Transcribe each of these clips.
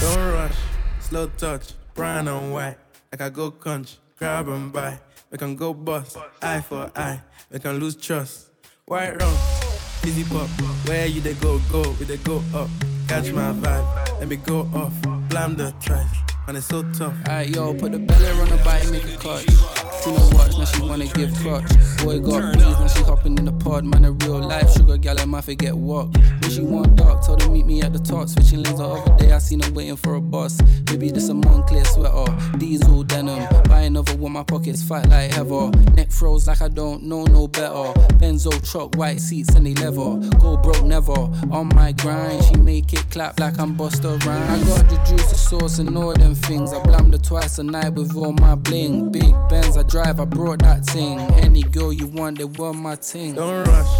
Don't rush, slow touch, brown and white. Like I go country, grab and buy. We can go bust, eye for eye. We can lose trust. White rum, easy pop. Where you they go, go, we they go up. Catch my vibe, let me go off. Blam the trash, and it's so tough. Alright, yo, put the belly on the bike, make a cut. No watch, now she wanna give clutch. Boy got peas, now she hopping in the pod. Man, a real life sugar gal, I might forget what. When she want dark, told her meet me at the top. Switching lanes the other day, I seen her waiting for a bus. Maybe this a Moncler sweater, diesel denim. Buy another one, my pockets fight like ever. Neck froze like I don't know no better. Benzo truck, white seats and they leather. Go broke never. On my grind, she make it clap like I'm Busta Rhymes. I got the juice, the sauce, and all them things. I blammed her twice a night with all my bling. Big Benz, I drive, I brought that thing. Any girl you want, they want my ting. Don't rush,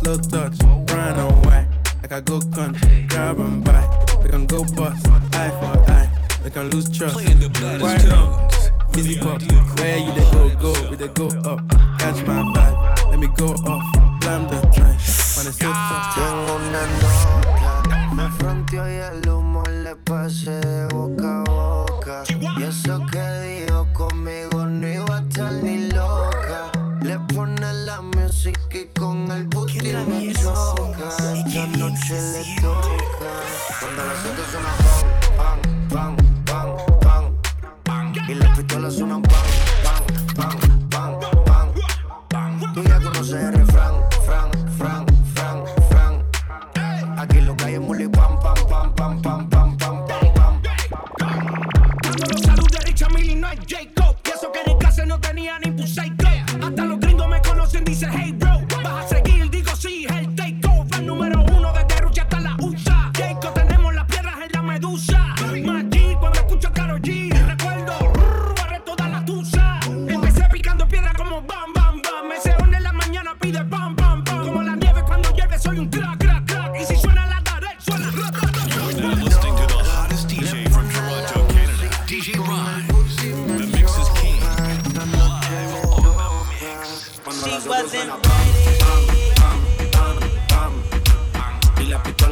slow touch, run away. white. Like I go country, grab and buy. We can go bust, eye for eye. We can lose trust. White rum, easy pop. Where you they go, go, we they go up. Catch my vibe, let me go off. Blam the trash, man it's so tough. Tengo una loca, me fronteó y el humo le pasé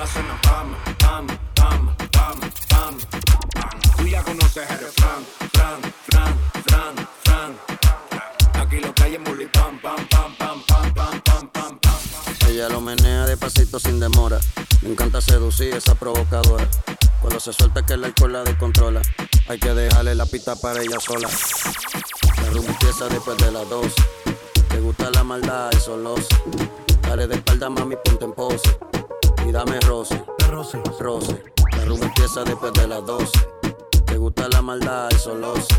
la suena pam, pam, pam, pam, pam. Tú ya conoces el refrán, fran, fran, fran, fran. Aquí lo que hay es muli pam, pam, pam, pam, pam, pam, pam, pam, pam. Ella lo menea despacito sin demora. Me encanta seducir esa provocadora. Cuando se suelta que el alcohol la descontrola. Hay que dejarle la pista para ella sola. La rumba empieza después de las 12. Te gusta la maldad, eso lo sé. Dale de espalda, mami, ponte en pose. Y dame roce, roce, roce. La rumba empieza después de las 12. Te gusta la maldad, eso lo sé.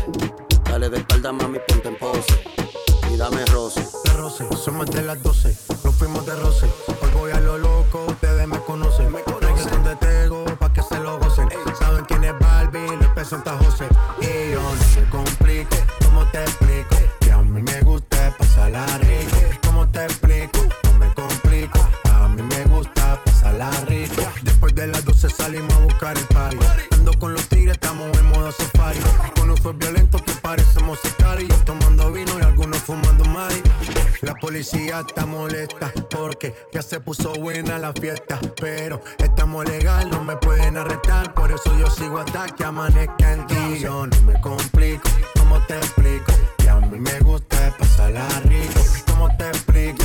Dale de espalda, mami, ponte en pose. Y dame roce. roce, somos de las 12, nos fuimos de roce. Hoy voy a lo loco, ustedes me conocen. Reggaeton de Tego, pa' que se lo gocen. Saben quién es Barbie, les presenta José. Y yo no me complico, ¿cómo te explico? Que a mí me gusta pasarla rico. ¿Cómo La policía está molesta porque ya se puso buena la fiesta. Pero estamos legal, no me pueden arrestar. Por eso yo sigo hasta que amanezca en ti. Yo no me complico, ¿cómo te explico? Que a mí me gusta pasarla rico. ¿Cómo te explico?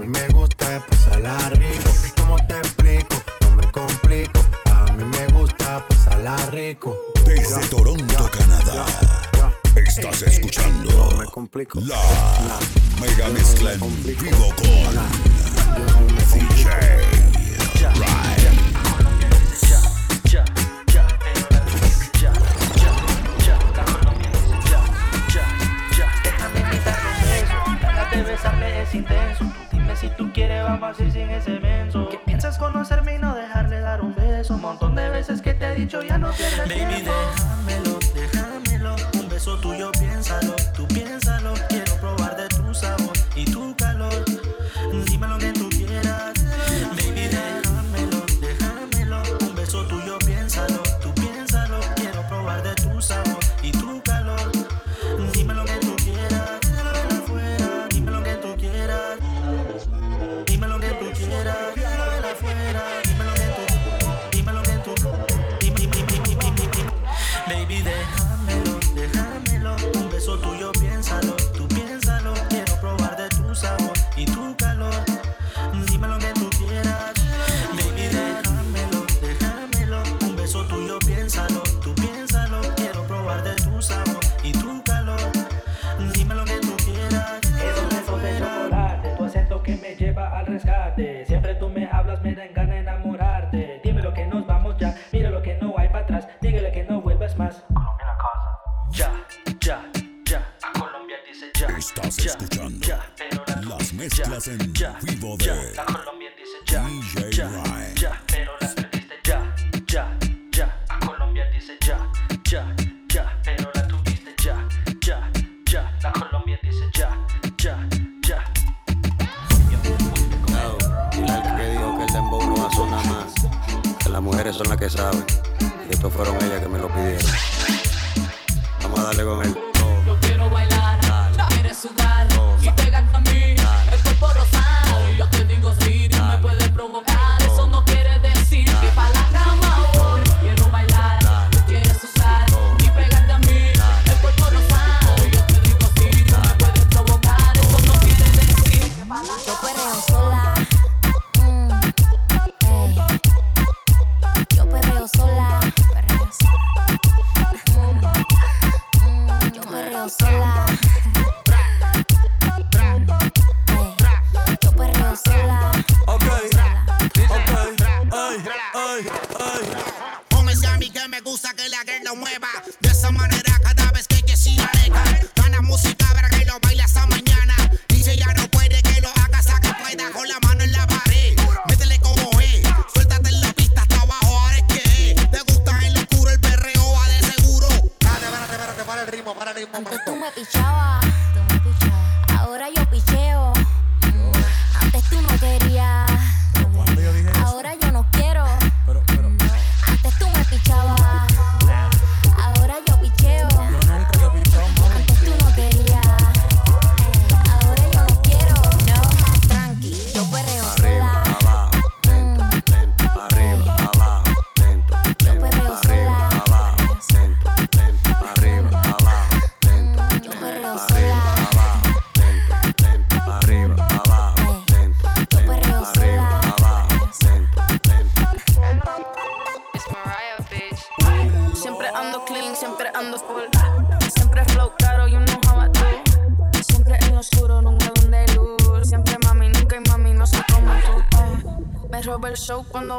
mí me gusta pasarla rico. ¿Cómo te explico? No me complico. A mí me gusta pasarla rico. Desde Toronto, Canadá. Estás escuchando no me complico. la no, mega no mezcla en me vivo con no, DJ ya, Ryan. Ya, ya, ya, ya, ya, ya, eso, déjate besarme es intenso. Si tú quieres, vamos a ir sin ese menso. Que piensas conocerme y no dejarle dar un beso. Un montón de veces que te he dicho, ya no pierdas Baby, tiempo. Déjamelo. fuera.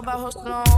about her strong.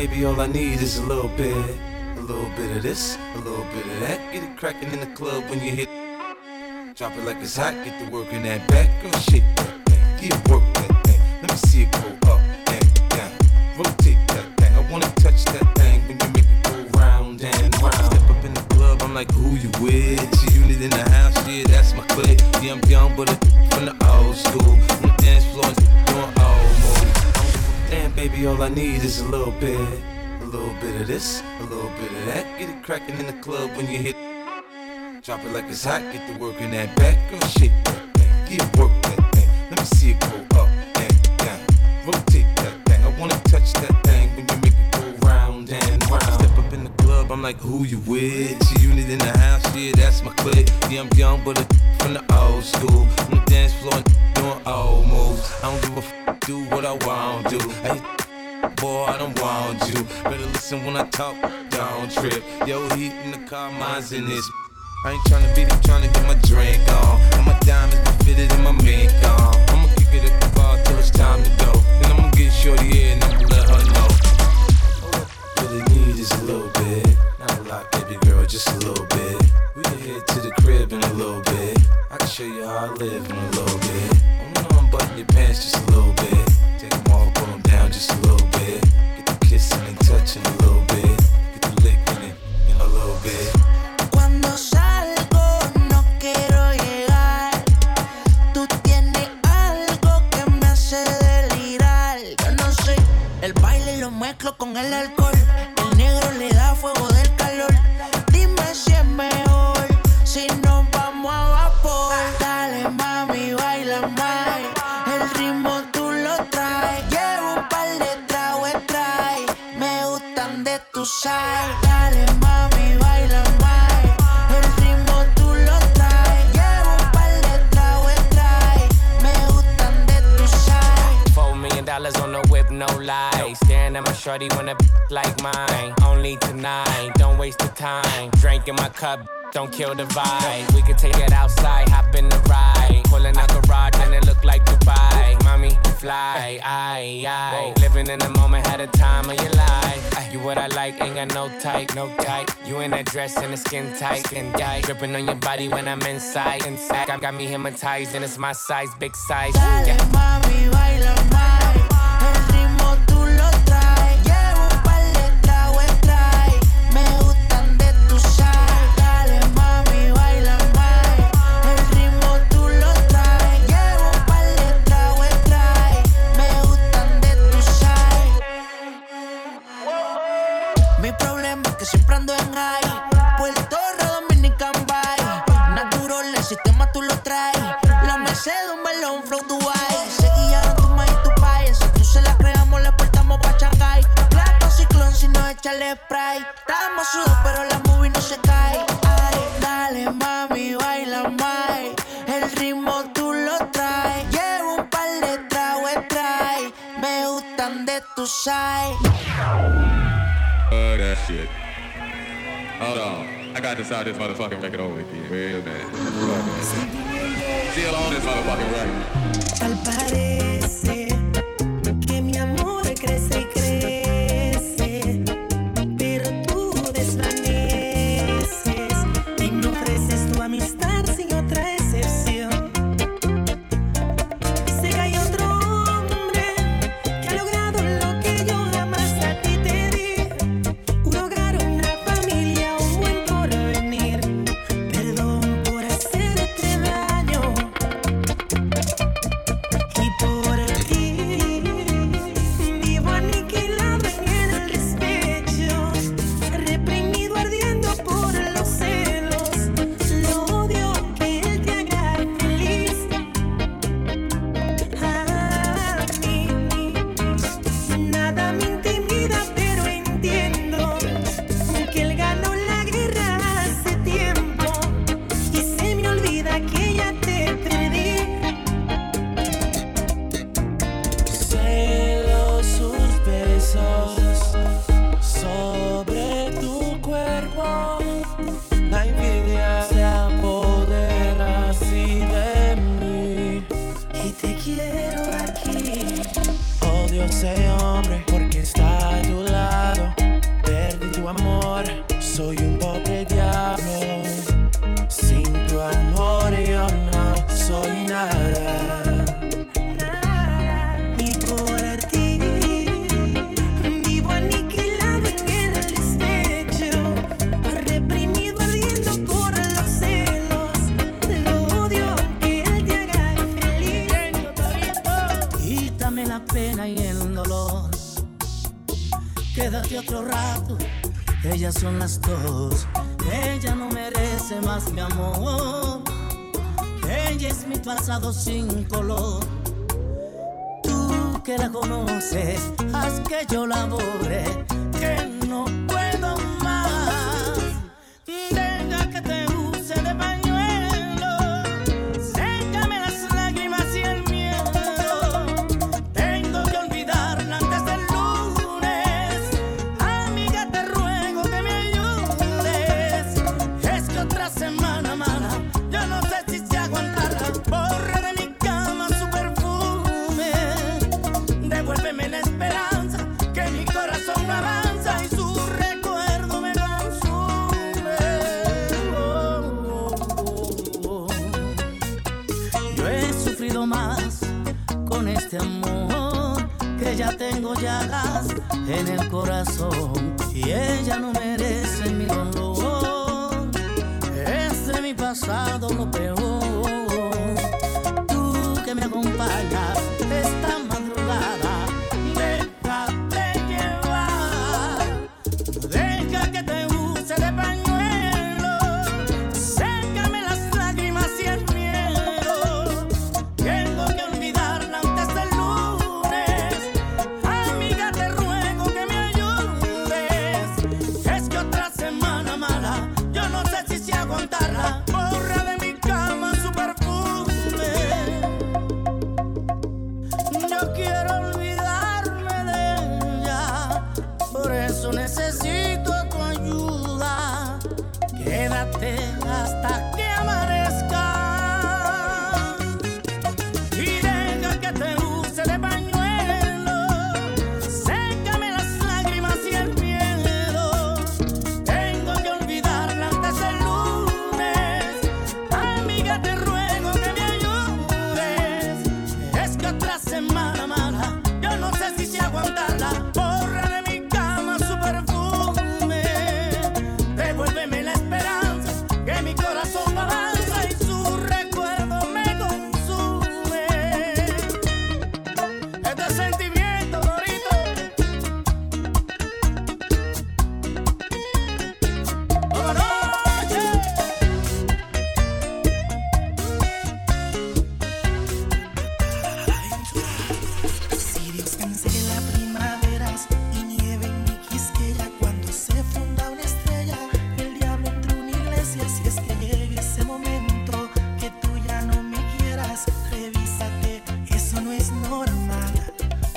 Maybe all I need is a little bit, a little bit of this, a little bit of that. Get it crackin' in the club when you hit. Drop it like it's hot, get to work in that back. Girl, shit that thing, get work that thing. Let me see it go up and down. Rotate that thing, I wanna touch that thing when you make it go round and round. Step up in the club, I'm like, who you with? She unit in the house, yeah, that's my clique. Yeah, I'm young, but I'm from the old school. On the dance floor, doing all Damn, baby, all I need is a little bit. A little bit of this, a little bit of that. Get it cracking in the club when you hit. Drop it like it's hot, get to work in that back. Girl, shake that thing, get work that thing. Let me see it go up and down. Rotate that thing, I wanna touch that thing. Like who you with. She unit in the house, yeah, that's my clique. Yeah, I'm young, but a from the old school. On the dance floor, and doing old moves. I don't give a f, do what I want to. I hit boy, I don't want you. Better listen when I talk, don't trip. Yo, heat in the car, mine's in this. I ain't tryna beat it, tryna get my drink on. And my diamonds be fitted in my mink on. I'ma don't kill the vibe. We could take it outside, hop in the ride. Pulling out garage and it look like Dubai. Mommy, fly, aye, aye. Living in the moment, had a time of your life. You what I like, ain't got no type, no type. You in that dress and the skin tight, skin tight. Gripping on your body when I'm inside, inside. Got, got me hypnotized and it's my size, big size. Yeah. Échale spray. Estamos sudos, pero la movie no se cae. Ay, dale, mami, baila más. El ritmo tú lo traes. Llevo un par de tragos trae. Me gustan de tu side. Uh, that shit. Hold on. I got to start this motherfucking record over again. Wait a minute. Wait a minute. Still on this motherfucking record. Tal parece son las dos. Ella no merece más mi amor. Ella es mi pasado sin color. Tú que la conoces, haz que yo la borre,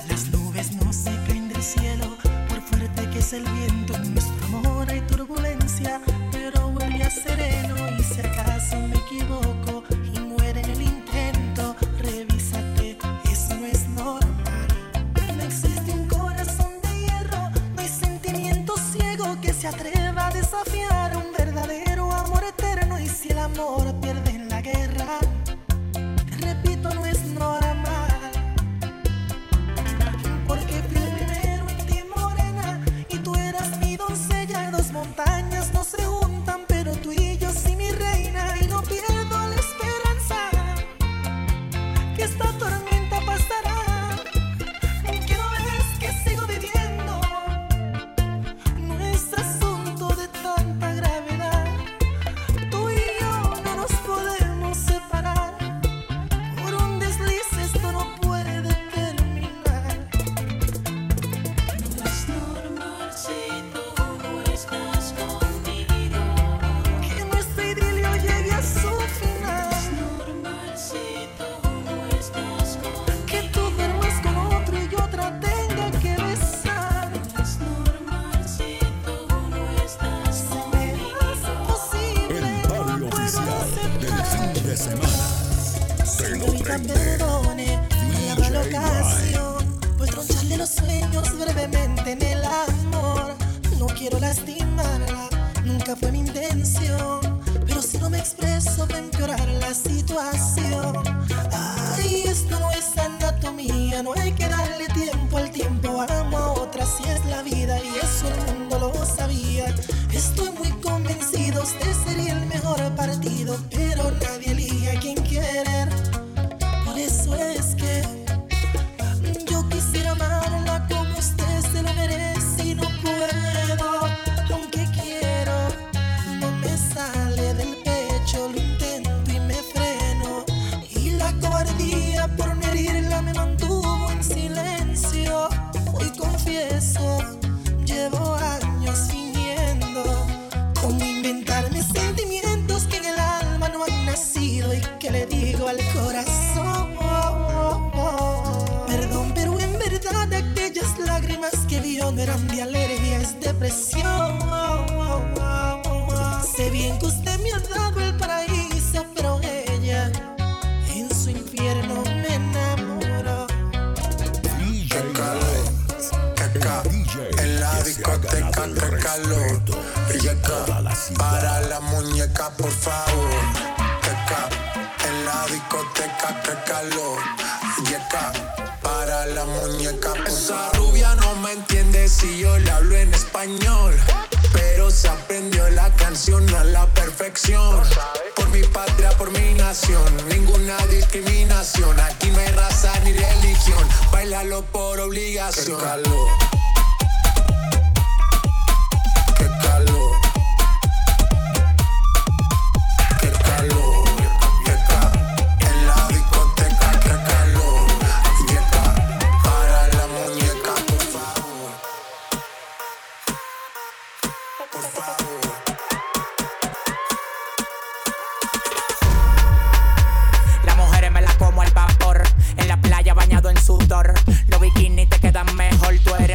Las nubes no se caen del cielo, por fuerte que es el viento, en nuestro amor hay turbulencia, pero vuelve año sereno y si acaso me equivoco y muere el intento, revisa revísate, eso es normal. No existe un corazón de hierro, no hay sentimiento ciego que se atreva a desafiar. I'm que le digo al corazón. Perdón, pero en verdad aquellas lágrimas que vio no eran de alegría, es depresión. Sé bien que usted me ha dado el paraíso, pero ella en su infierno me enamoró. DJ qué calor, en la discoteca para la muñeca, por favor la discoteca, que calor, yeca, para la muñeca. Esa rubia no me entiende si yo le hablo en español, pero se aprendió la canción a la perfección. Por mi patria, por mi nación, ninguna discriminación, aquí no hay raza ni religión, bailalo por obligación.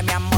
Mi amor,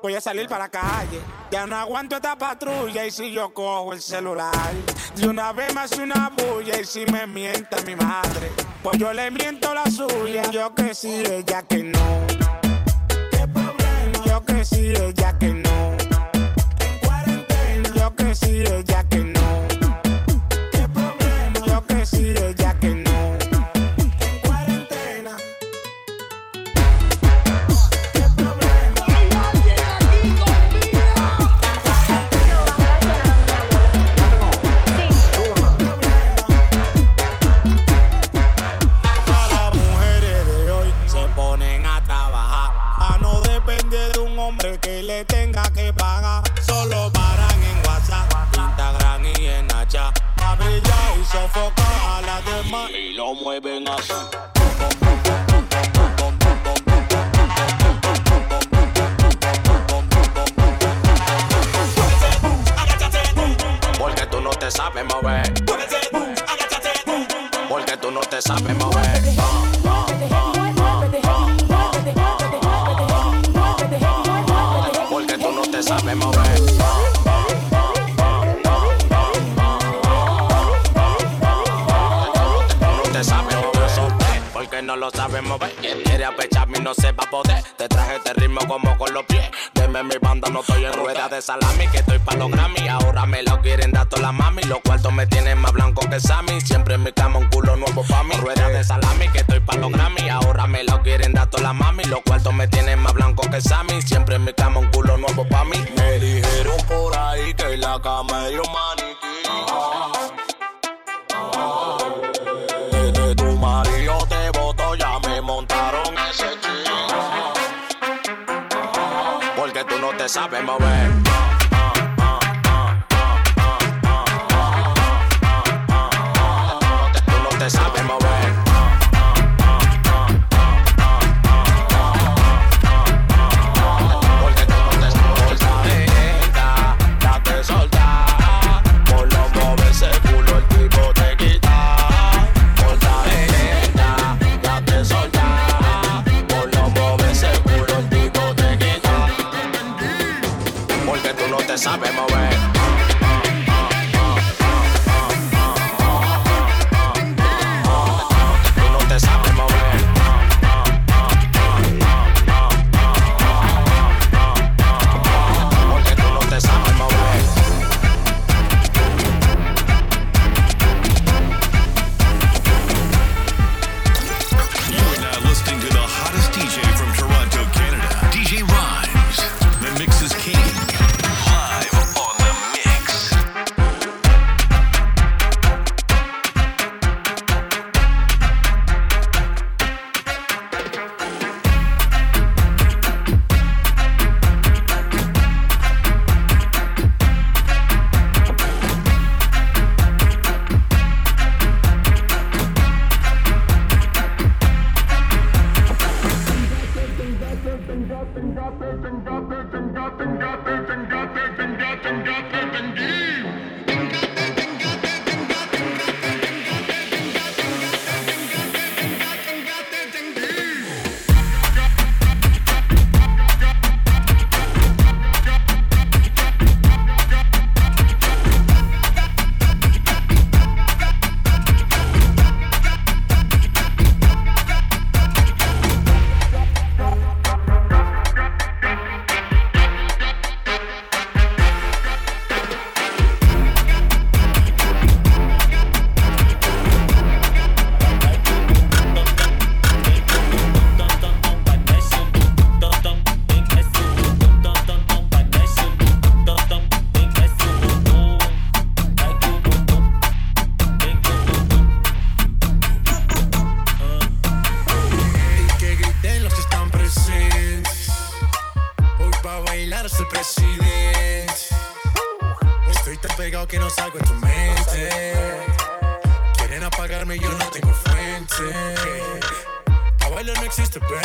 Voy a salir para calle, ya no aguanto esta patrulla y si yo cojo el celular, de una vez hace una bulla y si me mienta mi madre, pues yo le miento la suya. Yo que sí, ella que no. ¿Qué problema? Yo que sí, ella que no. En cuarentena. Yo que sí, ella que no. Porque tú no te sabes mover. Porque tú no te sabes mover. Tú no te sabes mover. Porque no lo sabes mover. Quien quiere apecharme y no sepa poder. Te traje este ritmo como con los pies. Deme mi banda, no estoy en rueda de salami. Que estoy pa' los Grammy. Ahora me lo quieren dar toda la mami. Los cuartos me tienen más blanco que Sammy. Siempre en mi cama un culo nuevo pa' mí. Rueda de salami, que estoy pa' los Grammy. Ahora me lo quieren dar toda la mami. Los cuartos me tienen más blanco que Sammy. Siempre en mi cama un culo nuevo pa' mí. Me dijeron por ahí que la cama es un maniquí. stop in my way. got it and got it and got it and got it and got it and got it and got it and got it and got it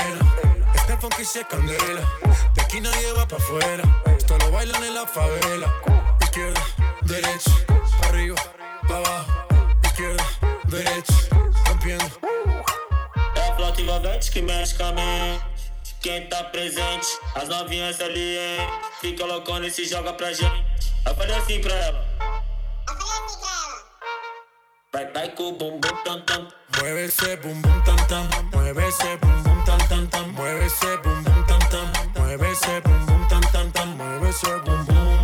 pena. Este funky se candela. De aquí nadie va pa' afuera. Esto lo bailan en la favela. Izquierda, derecha, arriba, pa' abajo. Izquierda, derecha, rompiendo. É a flota envolvente que mexe com a mente. Quem tá presente, as novinhas ali, hein? Fica loucona e se joga pra gente. Eu falei assim pra ela. Vai, vai com o bumbum tam tam. Mueve ese bum bum tam tam, mueve ese bum tam tam, mueve ese bum bum tam tam, mueve ese bum bum tam tam tam, mueve ese bum bum,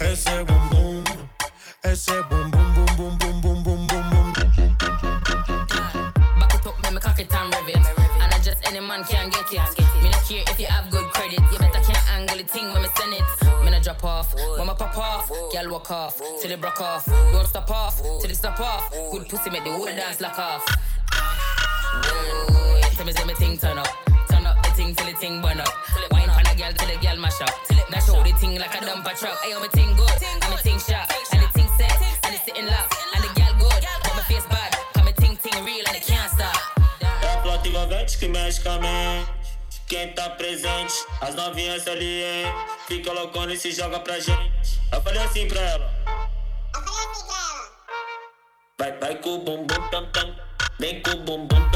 ese bum bum, ese bum bum bum bum bum bum bum bum bum. Back it up, make me cock it and rev it. And I just any man can get it. Me not care if you have good credit. You better can't angle the thing when me send it. Me not drop off, when me pop off, girl walk off till it broke off. Don't stop off till it stop off. Good pussy make the whole dance lock off. Ooh, tell me me thing turn up, turn up the thing till the thing burn up. Wine on a girl till the girl mash up. That show the thing like a dumper truck. Ayo me thing good, thing sharp, and the thing set, and it sitting lock, and the girl good, but my face bad. Come thing thing real and it can't stop. É a envolvente que mexe com a mente. Quem tá presente, as novinhas ali, hein? Fica loucona e se joga pra gente. Eu falei assim pra ela. Vai, vai com o bumbum tam tam. Vem com o bumbum tam tam tam. Vai, tam tam. Tam tam tam. Vai, mexe o bumbum tam tam. Vem, com o bumbum. Rompiendo.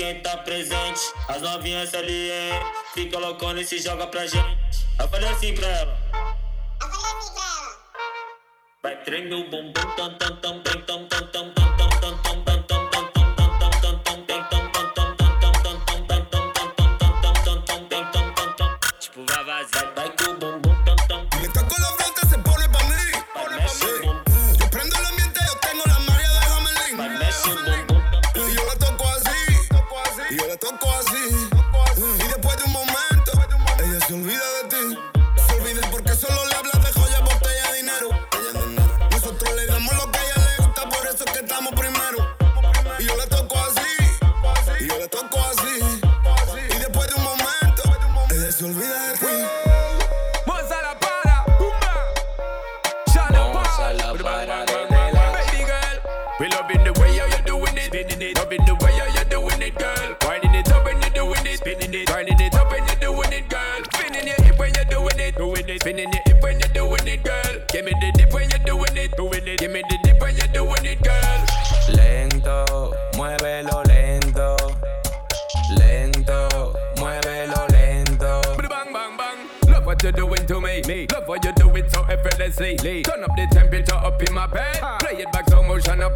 Quem tá presente, as novinhas ali, hein? Fica loucona e se joga pra gente. Eu falei assim pra ela. Eu falei assim pra ela. Vai tremer o bumbum, tam tam tam tam tam tam tam.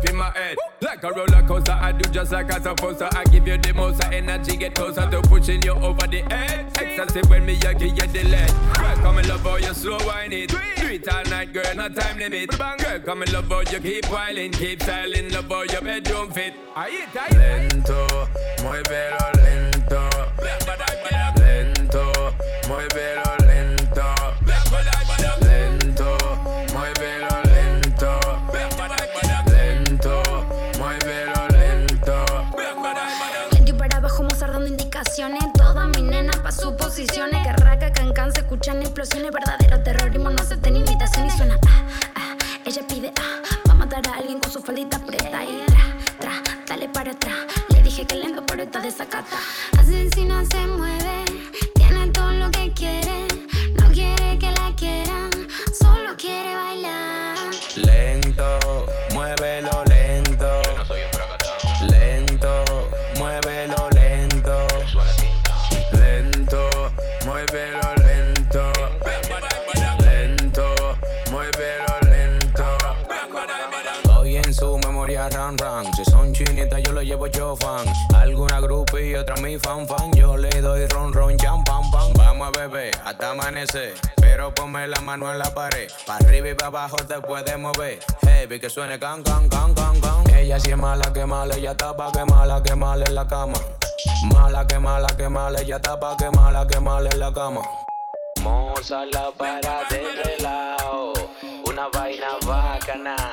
Up in my head. Like a roller coaster, I do just like I supposed to. I give you the most energy, get closer to pushing you over the edge. Excessive when me, I give you the lead. Welcome in love, how you slow wine it. Do it all night, girl, no time limit. Girl, come and love how you keep whiling, keep styling, love how your bedroom fit. Ahí está, ahí. Lento, muévelo lento. Lento, muévelo lento. Explosiones. Verdadero terrorismo, no acepten imitación y suena. Ah, ah. Ella pide, ah, va a matar a alguien con su faldita preta. Y tra, tra, dale para atrás. Le dije que lento, pero está desacata. Si son chinitas, yo lo llevo yo fan. Alguna grupo y otra mi fan fan. Yo le doy ron ron cham pam pam. Vamos a beber hasta amanecer. Pero ponme la mano en la pared. Para arriba y para abajo te puedes mover. Heavy que suene can can can can can. Ella sí es mala que mala, ella está pa' que mala que mala en la cama. Mala que mala que mala, ella está pa' que mala que mala en la cama. Moza la para de relajo, una vaina bacana.